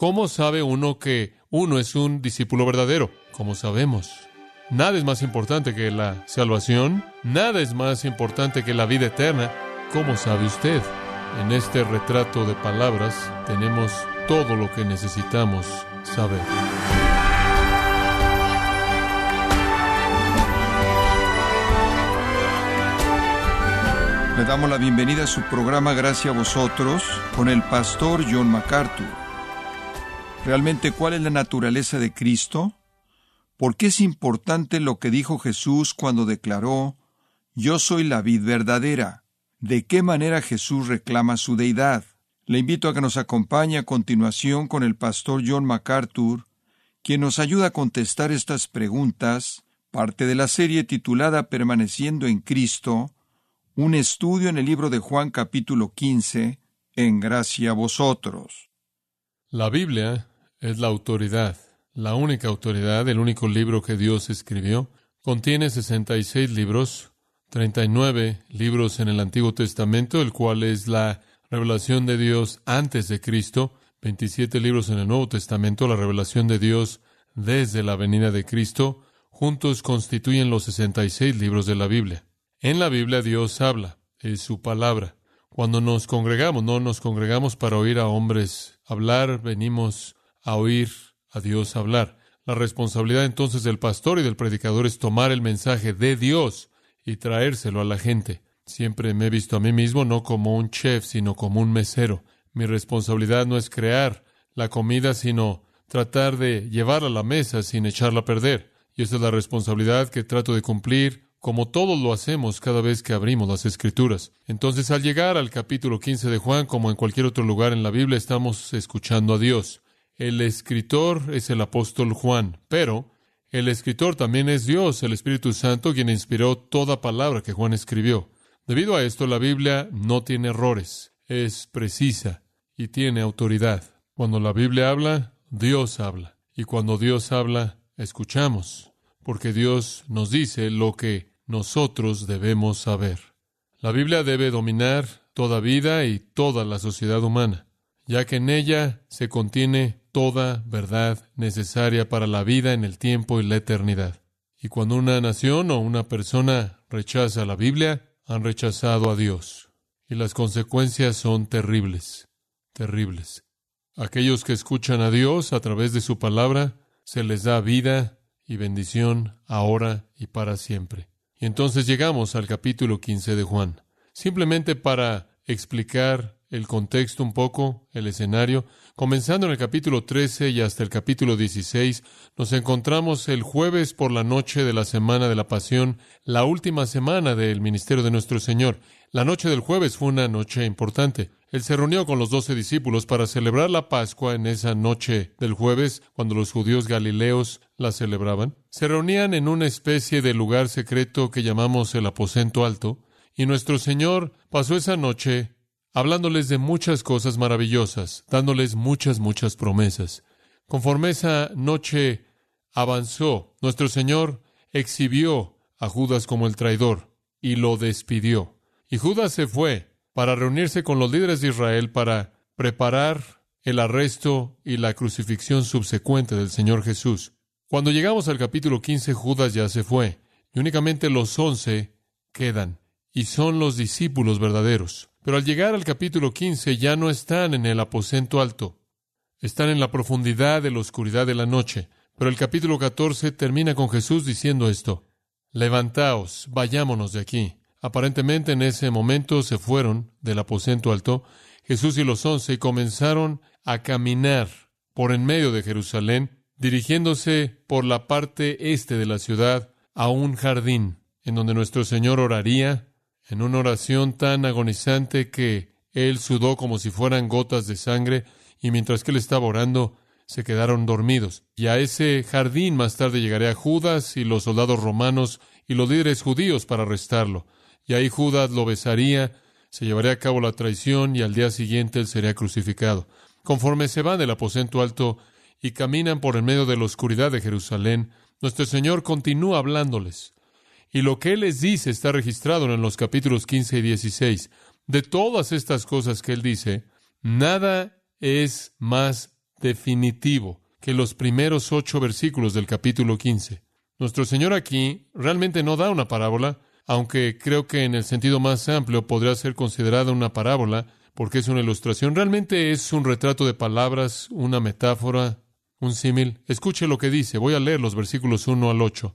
¿Cómo sabe uno que uno es un discípulo verdadero? ¿Cómo sabemos? Nada es más importante que la salvación, nada es más importante que la vida eterna. ¿Cómo sabe usted? En este retrato de palabras tenemos todo lo que necesitamos saber. Le damos la bienvenida a su programa Gracias a vosotros con el pastor John MacArthur. Realmente, ¿cuál es la naturaleza de Cristo? ¿Por qué es importante lo que dijo Jesús cuando declaró, Yo soy la vid verdadera? ¿De qué manera Jesús reclama su deidad? Le invito a que nos acompañe a continuación con el pastor John MacArthur, quien nos ayuda a contestar estas preguntas, parte de la serie titulada Permaneciendo en Cristo, un estudio en el libro de Juan capítulo 15, en gracia a vosotros. La Biblia es la autoridad, la única autoridad, el único libro que Dios escribió. Contiene 66 libros, 39 libros en el Antiguo Testamento, el cual es la revelación de Dios antes de Cristo, 27 libros en el Nuevo Testamento, la revelación de Dios desde la venida de Cristo, juntos constituyen los 66 libros de la Biblia. En la Biblia Dios habla, es su palabra. Cuando nos congregamos, no nos congregamos para oír a hombres hablar, venimos a oír a Dios hablar. La responsabilidad entonces del pastor y del predicador es tomar el mensaje de Dios y traérselo a la gente. Siempre me he visto a mí mismo no como un chef, sino como un mesero. Mi responsabilidad no es crear la comida, sino tratar de llevarla a la mesa sin echarla a perder. Y esa es la responsabilidad que trato de cumplir, como todos lo hacemos cada vez que abrimos las Escrituras. Entonces, al llegar al capítulo 15 de Juan, como en cualquier otro lugar en la Biblia, estamos escuchando a Dios. El escritor es el apóstol Juan, pero el escritor también es Dios, el Espíritu Santo, quien inspiró toda palabra que Juan escribió. Debido a esto, la Biblia no tiene errores, es precisa y tiene autoridad. Cuando la Biblia habla, Dios habla. Y cuando Dios habla, escuchamos, porque Dios nos dice lo que nosotros debemos saber. La Biblia debe dominar toda vida y toda la sociedad humana, ya que en ella se contiene toda verdad necesaria para la vida en el tiempo y la eternidad. Y cuando una nación o una persona rechaza la Biblia, han rechazado a Dios. Y las consecuencias son terribles, terribles. Aquellos que escuchan a Dios a través de su palabra, se les da vida y bendición ahora y para siempre. Y entonces llegamos al capítulo 15 de Juan. Simplemente para explicar el contexto un poco, el escenario, comenzando en el capítulo 13 y hasta el capítulo 16, nos encontramos el jueves por la noche de la semana de la pasión, la última semana del ministerio de nuestro Señor. La noche del jueves fue una noche importante. Él se reunió con los doce discípulos para celebrar la Pascua en esa noche del jueves, cuando los judíos galileos la celebraban. Se reunían en una especie de lugar secreto que llamamos el aposento alto, y nuestro Señor pasó esa noche hablándoles de muchas cosas maravillosas, dándoles muchas, muchas promesas. Conforme esa noche avanzó, nuestro Señor exhibió a Judas como el traidor y lo despidió. Y Judas se fue para reunirse con los líderes de Israel para preparar el arresto y la crucifixión subsecuente del Señor Jesús. Cuando llegamos al capítulo 15, Judas ya se fue, y únicamente los once quedan, y son los discípulos verdaderos. Pero al llegar al capítulo 15 ya no están en el aposento alto, están en la profundidad de la oscuridad de la noche. Pero el capítulo 14 termina con Jesús diciendo esto, Levantaos, vayámonos de aquí. Aparentemente en ese momento se fueron del aposento alto Jesús y los once y comenzaron a caminar por en medio de Jerusalén, dirigiéndose por la parte este de la ciudad a un jardín en donde nuestro Señor oraría en una oración tan agonizante que él sudó como si fueran gotas de sangre, y mientras que él estaba orando, se quedaron dormidos. Y a ese jardín más tarde llegaría Judas y los soldados romanos y los líderes judíos para arrestarlo. Y ahí Judas lo besaría, se llevaría a cabo la traición y al día siguiente él sería crucificado. Conforme se van del aposento alto y caminan por el medio de la oscuridad de Jerusalén, nuestro Señor continúa hablándoles. Y lo que Él les dice está registrado en los capítulos 15 y 16. De todas estas cosas que Él dice, nada es más definitivo que los primeros ocho versículos del capítulo 15. Nuestro Señor aquí realmente no da una parábola, aunque creo que en el sentido más amplio podría ser considerada una parábola, porque es una ilustración. Realmente es un retrato de palabras, una metáfora, un símil. Escuche lo que dice. Voy a leer los versículos 1 al 8.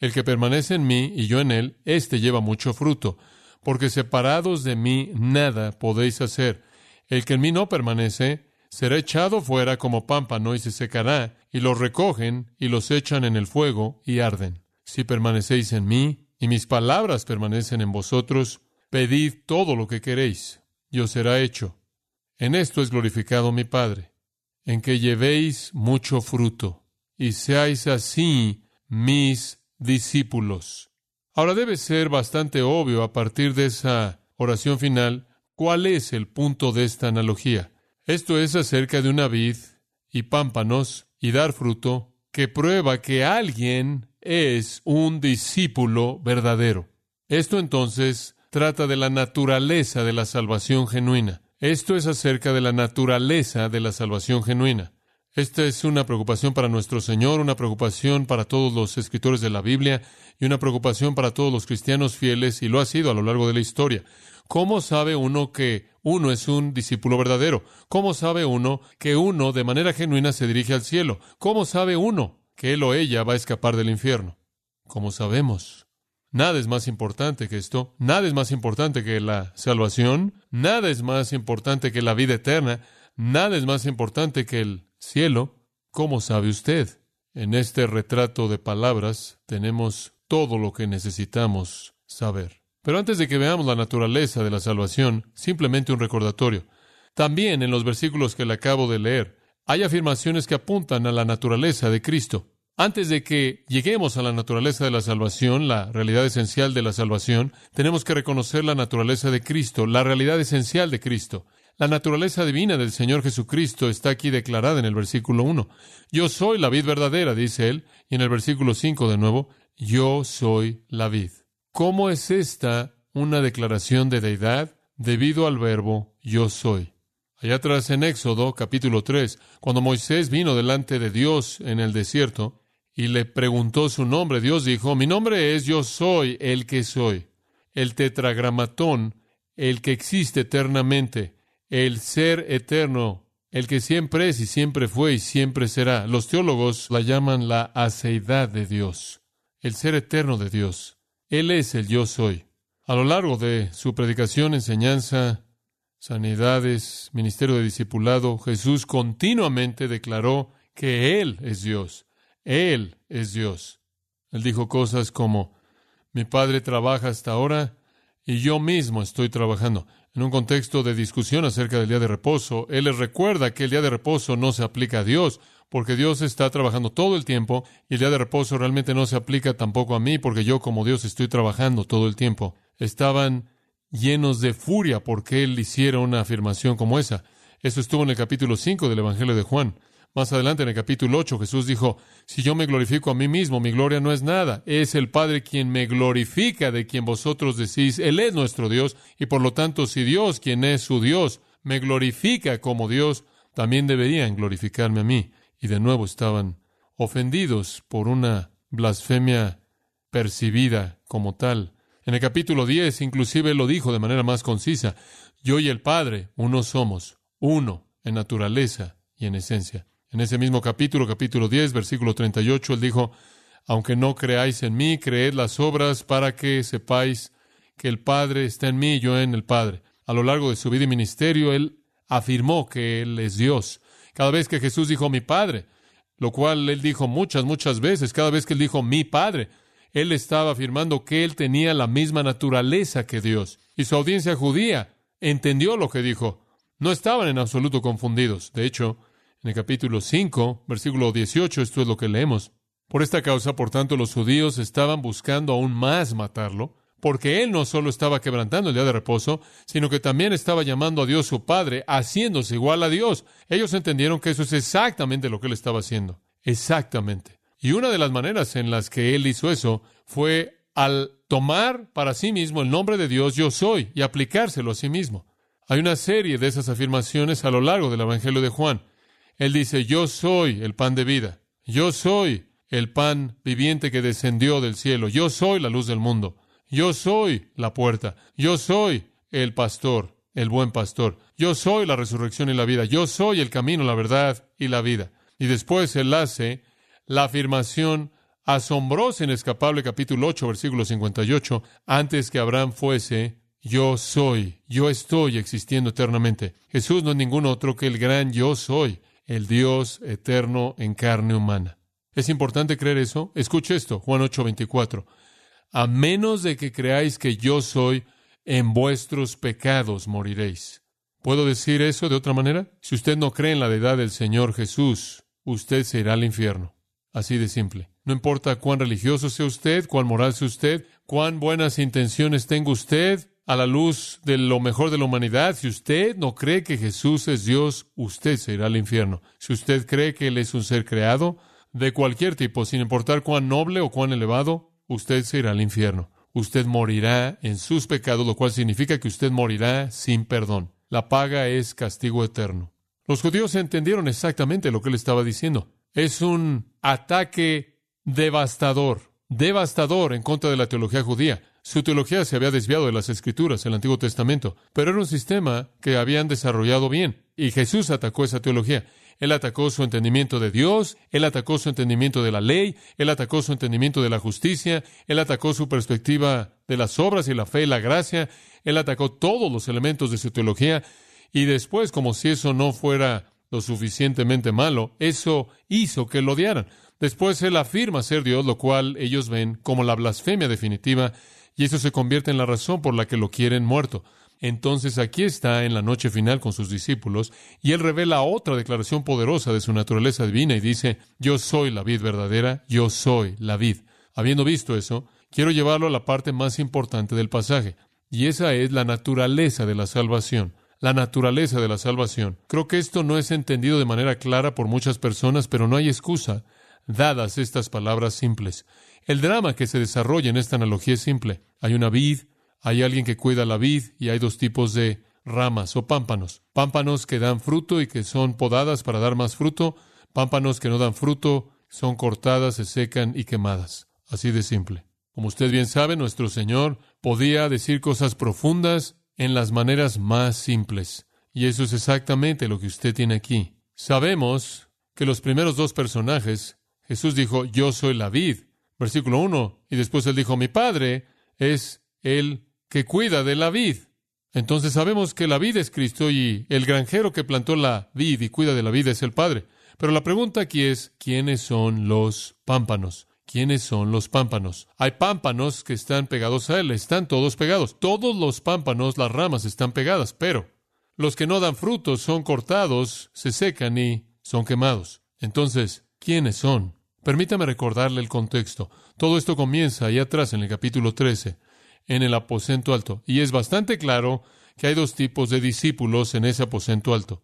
El que permanece en mí y yo en él, éste lleva mucho fruto, porque separados de mí nada podéis hacer. El que en mí no permanece, será echado fuera como pámpano y se secará, y los recogen y los echan en el fuego y arden. Si permanecéis en mí y mis palabras permanecen en vosotros, pedid todo lo que queréis, y os será hecho. En esto es glorificado mi Padre, en que llevéis mucho fruto, y seáis así mis discípulos. Ahora debe ser bastante obvio a partir de esa oración final cuál es el punto de esta analogía. Esto es acerca de una vid y pámpanos y dar fruto que prueba que alguien es un discípulo verdadero. Esto entonces trata de la naturaleza de la salvación genuina. Esto es acerca de la naturaleza de la salvación genuina. Esta es una preocupación para nuestro Señor, una preocupación para todos los escritores de la Biblia y una preocupación para todos los cristianos fieles, y lo ha sido a lo largo de la historia. ¿Cómo sabe uno que uno es un discípulo verdadero? ¿Cómo sabe uno que uno de manera genuina se dirige al cielo? ¿Cómo sabe uno que él o ella va a escapar del infierno? ¿Cómo sabemos? Nada es más importante que esto, nada es más importante que la salvación, nada es más importante que la vida eterna, nada es más importante que el cielo. ¿Cómo sabe usted? En este retrato de palabras tenemos todo lo que necesitamos saber. Pero antes de que veamos la naturaleza de la salvación, simplemente un recordatorio. También en los versículos que le acabo de leer, hay afirmaciones que apuntan a la naturaleza de Cristo. Antes de que lleguemos a la naturaleza de la salvación, la realidad esencial de la salvación, tenemos que reconocer la naturaleza de Cristo, la realidad esencial de Cristo. La naturaleza divina del Señor Jesucristo está aquí declarada en el versículo 1. Yo soy la vid verdadera, dice él, y en el versículo 5 de nuevo, yo soy la vid. ¿Cómo es esta una declaración de deidad? Debido al verbo yo soy. Allá atrás en Éxodo capítulo 3, cuando Moisés vino delante de Dios en el desierto y le preguntó su nombre, Dios dijo, mi nombre es yo soy el que soy, el tetragramatón, el que existe eternamente, el ser eterno, el que siempre es y siempre fue y siempre será. Los teólogos la llaman la aceidad de Dios, el ser eterno de Dios. Él es el yo soy. A lo largo de su predicación, enseñanza, sanidades, ministerio de discipulado, Jesús continuamente declaró que Él es Dios. Él es Dios. Él dijo cosas como, mi Padre trabaja hasta ahora y yo mismo estoy trabajando. En un contexto de discusión acerca del día de reposo, Él les recuerda que el día de reposo no se aplica a Dios, porque Dios está trabajando todo el tiempo y el día de reposo realmente no se aplica tampoco a mí, porque yo como Dios estoy trabajando todo el tiempo. Estaban llenos de furia porque Él hiciera una afirmación como esa. Eso estuvo en el capítulo 5 del Evangelio de Juan. Más adelante, en el capítulo 8, Jesús dijo, si yo me glorifico a mí mismo, mi gloria no es nada. Es el Padre quien me glorifica, de quien vosotros decís, Él es nuestro Dios, y por lo tanto, si Dios, quien es su Dios, me glorifica como Dios, también deberían glorificarme a mí y de nuevo estaban ofendidos por una blasfemia percibida como tal. En el capítulo 10 inclusive lo dijo de manera más concisa, yo y el Padre uno somos, uno en naturaleza y en esencia. En ese mismo capítulo, capítulo 10, versículo 38, él dijo, aunque no creáis en mí, creed las obras para que sepáis que el Padre está en mí y yo en el Padre. A lo largo de su vida y ministerio, él afirmó que Él es Dios. Cada vez que Jesús dijo mi Padre, lo cual él dijo muchas, muchas veces, cada vez que él dijo mi Padre, él estaba afirmando que él tenía la misma naturaleza que Dios. Y su audiencia judía entendió lo que dijo. No estaban en absoluto confundidos. De hecho, En el capítulo 5, versículo 18, esto es lo que leemos. Por esta causa, por tanto, los judíos estaban buscando aún más matarlo, porque él no solo estaba quebrantando el día de reposo, sino que también estaba llamando a Dios su Padre, haciéndose igual a Dios. Ellos entendieron que eso es exactamente lo que él estaba haciendo. Exactamente. Y una de las maneras en las que él hizo eso fue al tomar para sí mismo el nombre de Dios yo soy y aplicárselo a sí mismo. Hay una serie de esas afirmaciones a lo largo del Evangelio de Juan. Él dice, yo soy el pan de vida, yo soy el pan viviente que descendió del cielo, yo soy la luz del mundo, yo soy la puerta, yo soy el pastor, el buen pastor, yo soy la resurrección y la vida, yo soy el camino, la verdad y la vida. Y después él hace la afirmación asombrosa, inescapable, capítulo 8, versículo 58, antes que Abraham fuese, yo soy, yo estoy existiendo eternamente. Jesús no es ningún otro que el gran yo soy, el Dios eterno en carne humana. ¿Es importante creer eso? Escuche esto, Juan 8, 24. A menos de que creáis que yo soy, en vuestros pecados moriréis. ¿Puedo decir eso de otra manera? Si usted no cree en la deidad del Señor Jesús, usted se irá al infierno. Así de simple. No importa cuán religioso sea usted, cuán moral sea usted, cuán buenas intenciones tenga usted, a la luz de lo mejor de la humanidad, si usted no cree que Jesús es Dios, usted se irá al infierno. Si usted cree que Él es un ser creado, de cualquier tipo, sin importar cuán noble o cuán elevado, usted se irá al infierno. Usted morirá en sus pecados, lo cual significa que usted morirá sin perdón. La paga es castigo eterno. Los judíos entendieron exactamente lo que él estaba diciendo. Es un ataque devastador, devastador en contra de la teología judía. Su teología se había desviado de las escrituras, el Antiguo Testamento, pero era un sistema que habían desarrollado bien, y Jesús atacó esa teología. Él atacó su entendimiento de Dios, él atacó su entendimiento de la ley, él atacó su entendimiento de la justicia, él atacó su perspectiva de las obras y la fe y la gracia, él atacó todos los elementos de su teología y después, como si eso no fuera lo suficientemente malo, eso hizo que lo odiaran. Después él afirma ser Dios, lo cual ellos ven como la blasfemia definitiva, y eso se convierte en la razón por la que lo quieren muerto. Entonces aquí está en la noche final con sus discípulos, y él revela otra declaración poderosa de su naturaleza divina y dice, yo soy la vid verdadera, yo soy la vid. Habiendo visto eso, quiero llevarlo a la parte más importante del pasaje, y esa es la naturaleza de la salvación la naturaleza de la salvación. Creo que esto no es entendido de manera clara por muchas personas, pero no hay excusa, dadas estas palabras simples. El drama que se desarrolla en esta analogía es simple. Hay una vid, hay alguien que cuida la vid y hay dos tipos de ramas o pámpanos. Pámpanos que dan fruto y que son podadas para dar más fruto, pámpanos que no dan fruto, son cortadas, se secan y quemadas. Así de simple. Como usted bien sabe, nuestro Señor podía decir cosas profundas en las maneras más simples. Y eso es exactamente lo que usted tiene aquí. Sabemos que los primeros dos personajes, Jesús dijo, yo soy la vid, versículo 1, y después él dijo, mi padre es el que cuida de la vid. Entonces sabemos que la vid es Cristo y el granjero que plantó la vid y cuida de la vida es el Padre. Pero la pregunta aquí es, ¿quiénes son los pámpanos? ¿Quiénes son los pámpanos? Hay pámpanos que están pegados a él, están todos pegados. Todos los pámpanos, las ramas están pegadas, pero los que no dan frutos son cortados, se secan y son quemados. Entonces, ¿quiénes son? Permítame recordarle el contexto. Todo esto comienza ahí atrás en el capítulo 13, en el aposento alto, y es bastante claro que hay dos tipos de discípulos en ese aposento alto.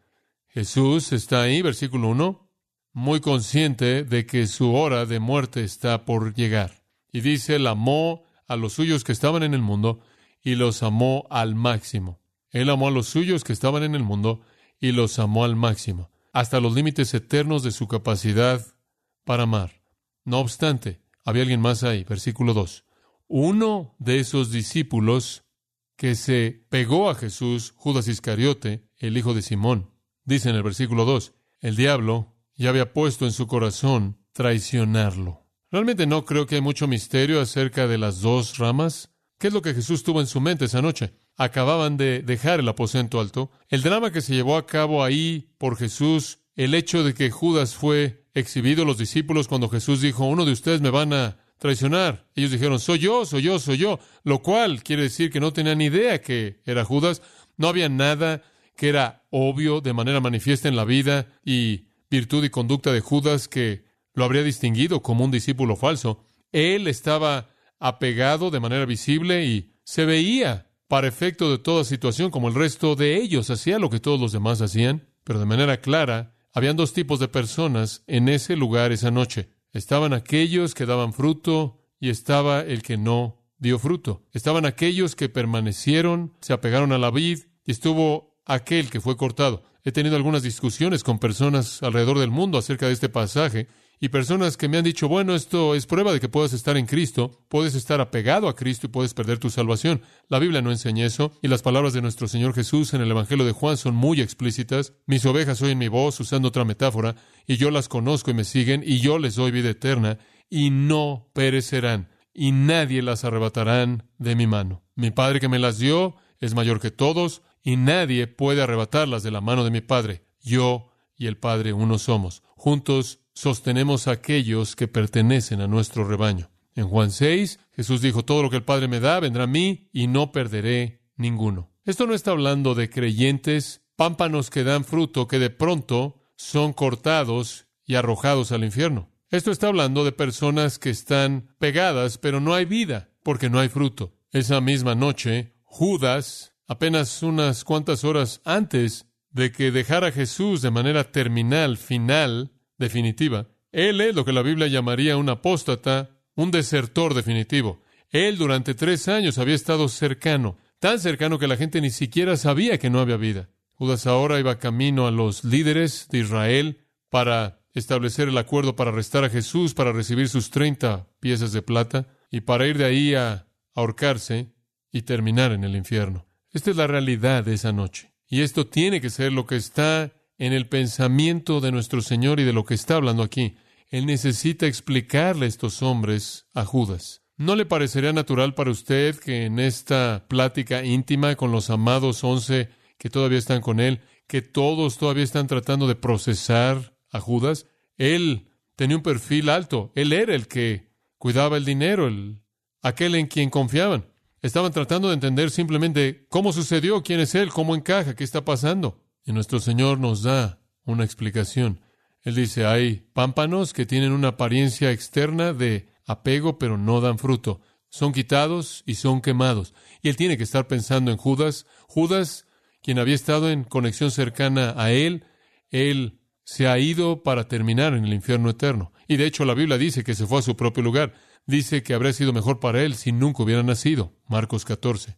Jesús está ahí, versículo 1, muy consciente de que su hora de muerte está por llegar. Y dice, él amó a los suyos que estaban en el mundo y los amó al máximo. Él amó a los suyos que estaban en el mundo y los amó al máximo, hasta los límites eternos de su capacidad para amar. No obstante, había alguien más ahí, versículo 2. Uno de esos discípulos que se pegó a Jesús, Judas Iscariote, el hijo de Simón, dice en el versículo 2, el diablo y había puesto en su corazón traicionarlo. Realmente no creo que hay mucho misterio acerca de las dos ramas. ¿Qué es lo que Jesús tuvo en su mente esa noche? Acababan de dejar el aposento alto. El drama que se llevó a cabo ahí por Jesús, el hecho de que Judas fue exhibido, los discípulos, cuando Jesús dijo, uno de ustedes me van a traicionar. Ellos dijeron, soy yo, soy yo, soy yo. Lo cual quiere decir que no tenían ni idea que era Judas. No había nada que era obvio de manera manifiesta en la vida y virtud y conducta de Judas que lo habría distinguido como un discípulo falso. Él estaba apegado de manera visible y se veía para efecto de toda situación como el resto de ellos hacía lo que todos los demás hacían, pero de manera clara, habían dos tipos de personas en ese lugar esa noche. Estaban aquellos que daban fruto y estaba el que no dio fruto. Estaban aquellos que permanecieron, se apegaron a la vid y estuvo aquel que fue cortado. He tenido algunas discusiones con personas alrededor del mundo acerca de este pasaje y personas que me han dicho, bueno, esto es prueba de que puedes estar en Cristo, puedes estar apegado a Cristo y puedes perder tu salvación. La Biblia no enseña eso y las palabras de nuestro Señor Jesús en el Evangelio de Juan son muy explícitas. Mis ovejas oyen mi voz usando otra metáfora y yo las conozco y me siguen y yo les doy vida eterna y no perecerán y nadie las arrebatarán de mi mano. Mi Padre que me las dio es mayor que todos y nadie puede arrebatarlas de la mano de mi Padre. Yo y el Padre uno somos. Juntos sostenemos a aquellos que pertenecen a nuestro rebaño. En Juan 6, Jesús dijo, todo lo que el Padre me da vendrá a mí y no perderé ninguno. Esto no está hablando de creyentes, pámpanos que dan fruto, que de pronto son cortados y arrojados al infierno. Esto está hablando de personas que están pegadas, pero no hay vida, porque no hay fruto. Esa misma noche, Judas, apenas unas cuantas horas antes de que dejara a Jesús de manera terminal, final, definitiva. Él es lo que la Biblia llamaría un apóstata, un desertor definitivo. Él durante tres años había estado cercano, tan cercano que la gente ni siquiera sabía que no había vida. Judas ahora iba camino a los líderes de Israel para establecer el acuerdo para arrestar a Jesús, para recibir sus treinta piezas de plata y para ir de ahí a ahorcarse y terminar en el infierno. Esta es la realidad de esa noche. Y esto tiene que ser lo que está en el pensamiento de nuestro Señor y de lo que está hablando aquí. Él necesita explicarle a estos hombres a Judas. ¿No le parecería natural para usted que en esta plática íntima con los amados once que todavía están con él, que todos todavía están tratando de procesar a Judas? Él tenía un perfil alto. Él era el que cuidaba el dinero, el, aquel en quien confiaban. Estaban tratando de entender simplemente cómo sucedió, quién es él, cómo encaja, qué está pasando. Y nuestro Señor nos da una explicación. Él dice, hay pámpanos que tienen una apariencia externa de apego, pero no dan fruto. Son quitados y son quemados. Y él tiene que estar pensando en Judas. Judas, quien había estado en conexión cercana a él, él se ha ido para terminar en el infierno eterno. Y de hecho la Biblia dice que se fue a su propio lugar. Dice que habría sido mejor para él si nunca hubiera nacido. Marcos 14.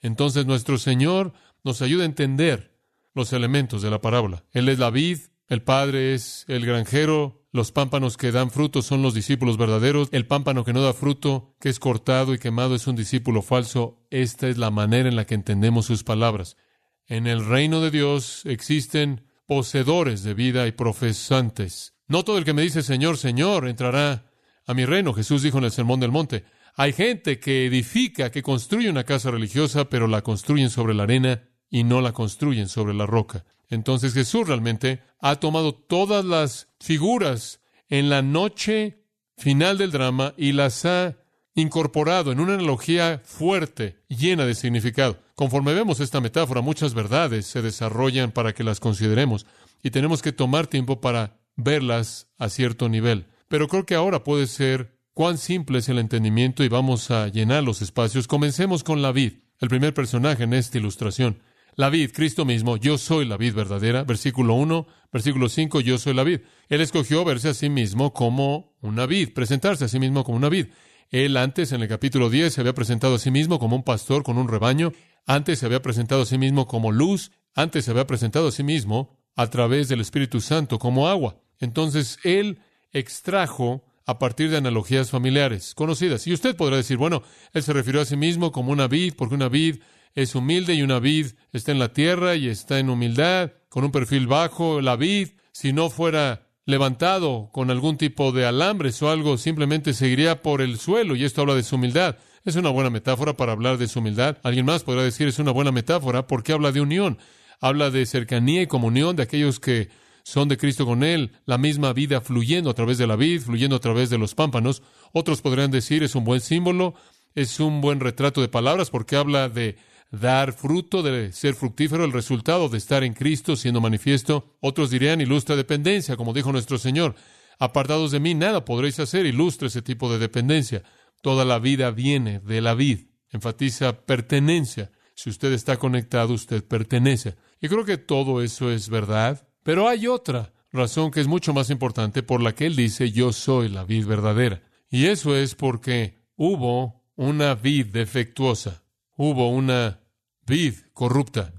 Entonces nuestro Señor nos ayuda a entender los elementos de la parábola. Él es la vid, el Padre es el granjero, los pámpanos que dan fruto son los discípulos verdaderos, el pámpano que no da fruto, que es cortado y quemado, es un discípulo falso. Esta es la manera en la que entendemos sus palabras. En el reino de Dios existen poseedores de vida y profesantes. No todo el que me dice Señor, Señor entrará a mi reino. Jesús dijo en el Sermón del Monte. Hay gente que edifica, que construye una casa religiosa, pero la construyen sobre la arena y no la construyen sobre la roca. Entonces Jesús realmente ha tomado todas las figuras en la noche final del drama y las ha incorporado en una analogía fuerte, llena de significado. Conforme vemos esta metáfora, muchas verdades se desarrollan para que las consideremos y tenemos que tomar tiempo para verlas a cierto nivel. Pero creo que ahora puede ser cuán simple es el entendimiento y vamos a llenar los espacios. Comencemos con la vid, el primer personaje en esta ilustración. La vid, Cristo mismo, yo soy la vid verdadera. Versículo 1, versículo 5, yo soy la vid. Él escogió verse a sí mismo como una vid, presentarse a sí mismo como una vid. Él antes, en el capítulo 10, se había presentado a sí mismo como un pastor con un rebaño. Antes se había presentado a sí mismo como luz. Antes se había presentado a sí mismo a través del Espíritu Santo como agua. Entonces, Él extrajo a partir de analogías familiares conocidas. Y usted podrá decir, bueno, Él se refirió a sí mismo como una vid, porque una vid es humilde y una vid está en la tierra y está en humildad, con un perfil bajo. La vid, si no fuera levantado con algún tipo de alambres o algo, simplemente seguiría por el suelo y esto habla de su humildad. Es una buena metáfora para hablar de su humildad. Alguien más podrá decir es una buena metáfora porque habla de unión, habla de cercanía y comunión de aquellos que son de Cristo con Él, la misma vida fluyendo a través de la vid, fluyendo a través de los pámpanos. Otros podrían decir es un buen símbolo, es un buen retrato de palabras porque habla de dar fruto, de ser fructífero, el resultado de estar en Cristo siendo manifiesto. Otros dirían ilustra dependencia, como dijo nuestro Señor. Apartados de mí, nada podréis hacer, ilustra ese tipo de dependencia. Toda la vida viene de la vid. Enfatiza pertenencia. Si usted está conectado, usted pertenece. Y creo que todo eso es verdad. Pero hay otra razón que es mucho más importante por la que él dice yo soy la vid verdadera. Y eso es porque hubo una vid defectuosa, hubo una vid corrupta,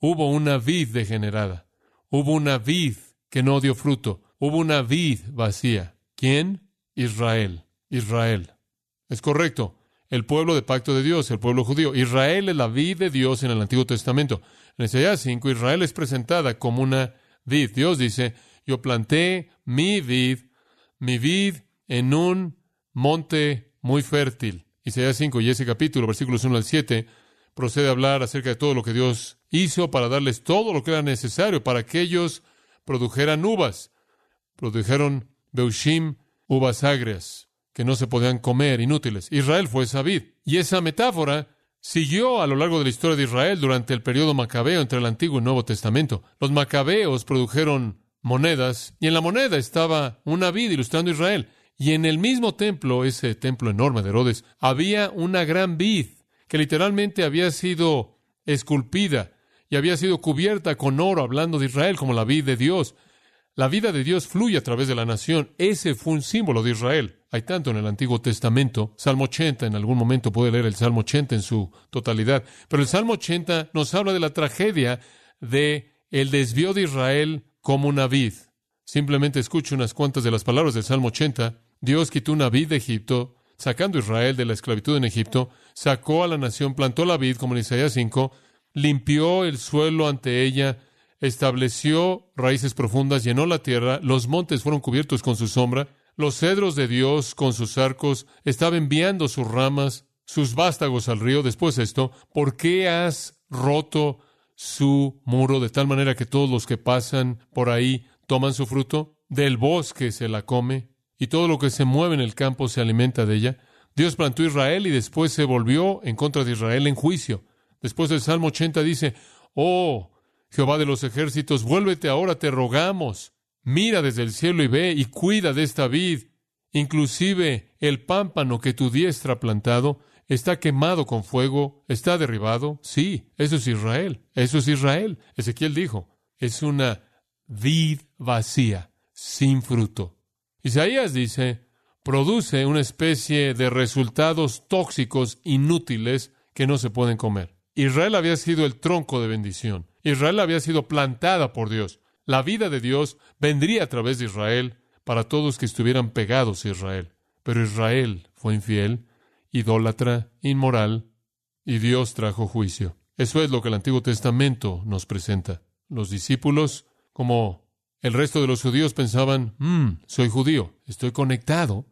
hubo una vid degenerada, hubo una vid que no dio fruto, hubo una vid vacía. ¿Quién? Israel. Israel. Es correcto. El pueblo de pacto de Dios, el pueblo judío. Israel es la vid de Dios en el Antiguo Testamento. En Isaías 5, Israel es presentada como una vid. Dios dice, yo planté mi vid, mi vid en un monte muy fértil. Isaías 5 y ese capítulo, versículos 1 al 7, procede a hablar acerca de todo lo que Dios hizo para darles todo lo que era necesario para que ellos produjeran uvas. Produjeron Beushim, uvas agrias, que no se podían comer, inútiles. Israel fue esa vid. Y esa metáfora siguió a lo largo de la historia de Israel durante el periodo macabeo entre el Antiguo y Nuevo Testamento. Los macabeos produjeron monedas, y en la moneda estaba una vid ilustrando Israel. Y en el mismo templo, ese templo enorme de Herodes, había una gran vid que literalmente había sido esculpida y había sido cubierta con oro, hablando de Israel como la vid de Dios. La vida de Dios fluye a través de la nación. Ese fue un símbolo de Israel. Hay tanto en el Antiguo Testamento. Salmo 80, en algún momento puede leer el Salmo 80 en su totalidad. Pero el Salmo 80 nos habla de la tragedia de el desvío de Israel como una vid. Simplemente escucho unas cuantas de las palabras del Salmo 80. Dios quitó una vid de Egipto, sacando a Israel de la esclavitud en Egipto, sacó a la nación, plantó la vid, como en Isaías 5, limpió el suelo ante ella, estableció raíces profundas, llenó la tierra, los montes fueron cubiertos con su sombra, los cedros de Dios con sus arcos, estaba enviando sus ramas, sus vástagos al río. Después de esto, ¿por qué has roto su muro de tal manera que todos los que pasan por ahí toman su fruto, del bosque se la come, y todo lo que se mueve en el campo se alimenta de ella. Dios plantó Israel y después se volvió en contra de Israel en juicio. Después del Salmo 80 dice, Oh, Jehová de los ejércitos, vuélvete ahora, te rogamos. Mira desde el cielo y ve y cuida de esta vid. Inclusive el pámpano que tu diestra ha plantado, está quemado con fuego, está derribado. Sí, eso es Israel, eso es Israel. Ezequiel dijo, es una vid vacía, sin fruto. Isaías dice, produce una especie de resultados tóxicos inútiles que no se pueden comer. Israel había sido el tronco de bendición. Israel había sido plantada por Dios. La vida de Dios vendría a través de Israel para todos que estuvieran pegados a Israel. Pero Israel fue infiel idólatra, inmoral, y Dios trajo juicio. Eso es lo que el Antiguo Testamento nos presenta. Los discípulos, como el resto de los judíos, pensaban, mm, soy judío, estoy conectado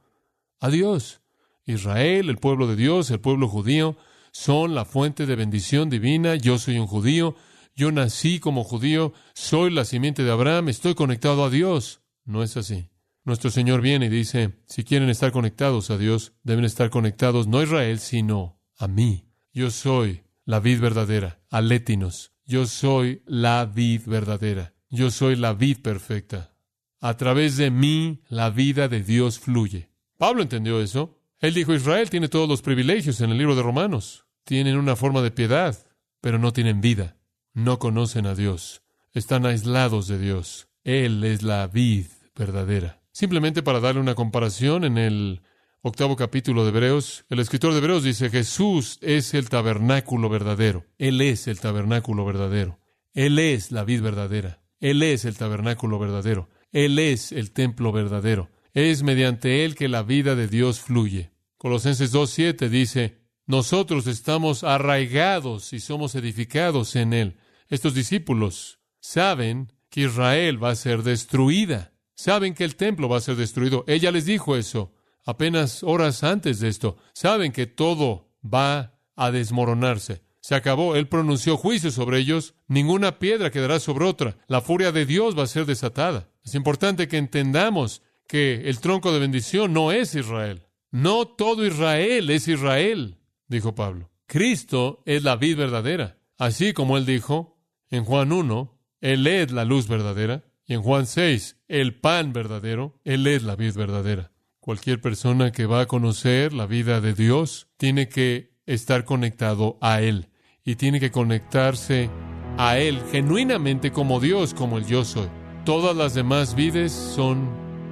a Dios. Israel, el pueblo de Dios, el pueblo judío, son la fuente de bendición divina. Yo soy un judío, yo nací como judío, soy la simiente de Abraham, estoy conectado a Dios. No es así. Nuestro Señor viene y dice, si quieren estar conectados a Dios, deben estar conectados no a Israel, sino a mí. Yo soy la vid verdadera, alétinos. Yo soy la vid verdadera. Yo soy la vid perfecta. A través de mí la vida de Dios fluye. Pablo entendió eso. Él dijo, Israel tiene todos los privilegios en el libro de Romanos. Tienen una forma de piedad, pero no tienen vida. No conocen a Dios. Están aislados de Dios. Él es la vid verdadera. Simplemente para darle una comparación, en el octavo capítulo de Hebreos, el escritor de Hebreos dice, Jesús es el tabernáculo verdadero. Él es el tabernáculo verdadero. Él es la vid verdadera. Él es el tabernáculo verdadero. Él es el templo verdadero. Es mediante Él que la vida de Dios fluye. Colosenses 2.7 dice, nosotros estamos arraigados y somos edificados en Él. Estos discípulos saben que Israel va a ser destruida. Saben que el templo va a ser destruido. Ella les dijo eso apenas horas antes de esto. Saben que todo va a desmoronarse. Se acabó. Él pronunció juicio sobre ellos. Ninguna piedra quedará sobre otra. La furia de Dios va a ser desatada. Es importante que entendamos que el tronco de bendición no es Israel. No todo Israel es Israel, dijo Pablo. Cristo es la vid verdadera. Así como él dijo en Juan 1, Él es la luz verdadera. Y en Juan 6, el pan verdadero, Él es la vid verdadera. Cualquier persona que va a conocer la vida de Dios tiene que estar conectado a Él y tiene que conectarse a Él genuinamente como Dios, como el yo soy. Todas las demás vides son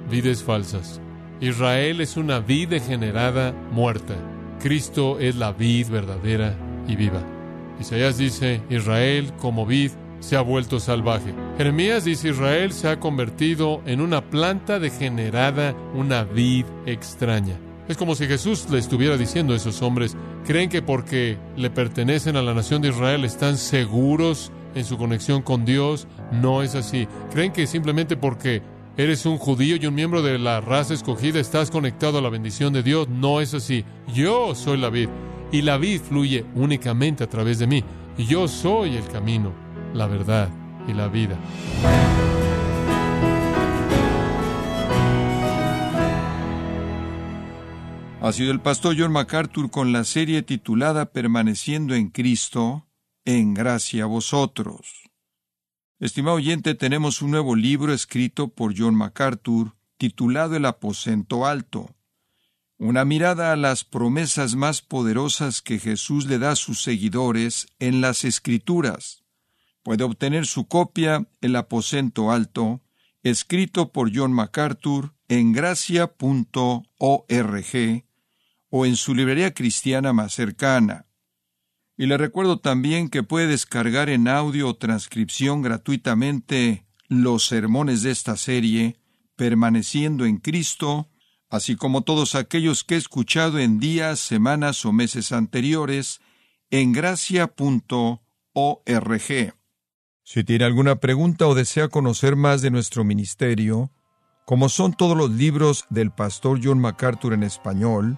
vides falsas. Israel es una vid degenerada muerta. Cristo es la vid verdadera y viva. Isaías dice, Israel como vid se ha vuelto salvaje. Jeremías dice, Israel se ha convertido en una planta degenerada, una vid extraña. Es como si Jesús le estuviera diciendo a esos hombres, creen que porque le pertenecen a la nación de Israel están seguros en su conexión con Dios. No es así. Creen que simplemente porque eres un judío y un miembro de la raza escogida estás conectado a la bendición de Dios. No es así. Yo soy la vid y la vid fluye únicamente a través de mí. Yo soy el camino la verdad y la vida. Ha sido el pastor John MacArthur con la serie titulada Permaneciendo en Cristo, en gracia a vosotros. Estimado oyente, tenemos un nuevo libro escrito por John MacArthur titulado El aposento alto. Una mirada a las promesas más poderosas que Jesús le da a sus seguidores en las Escrituras. Puede obtener su copia El aposento alto, escrito por John MacArthur en gracia.org o en su librería cristiana más cercana. Y le recuerdo también que puede descargar en audio o transcripción gratuitamente los sermones de esta serie, permaneciendo en Cristo, así como todos aquellos que he escuchado en días, semanas o meses anteriores, en gracia.org. Si tiene alguna pregunta o desea conocer más de nuestro ministerio, como son todos los libros del pastor John MacArthur en español,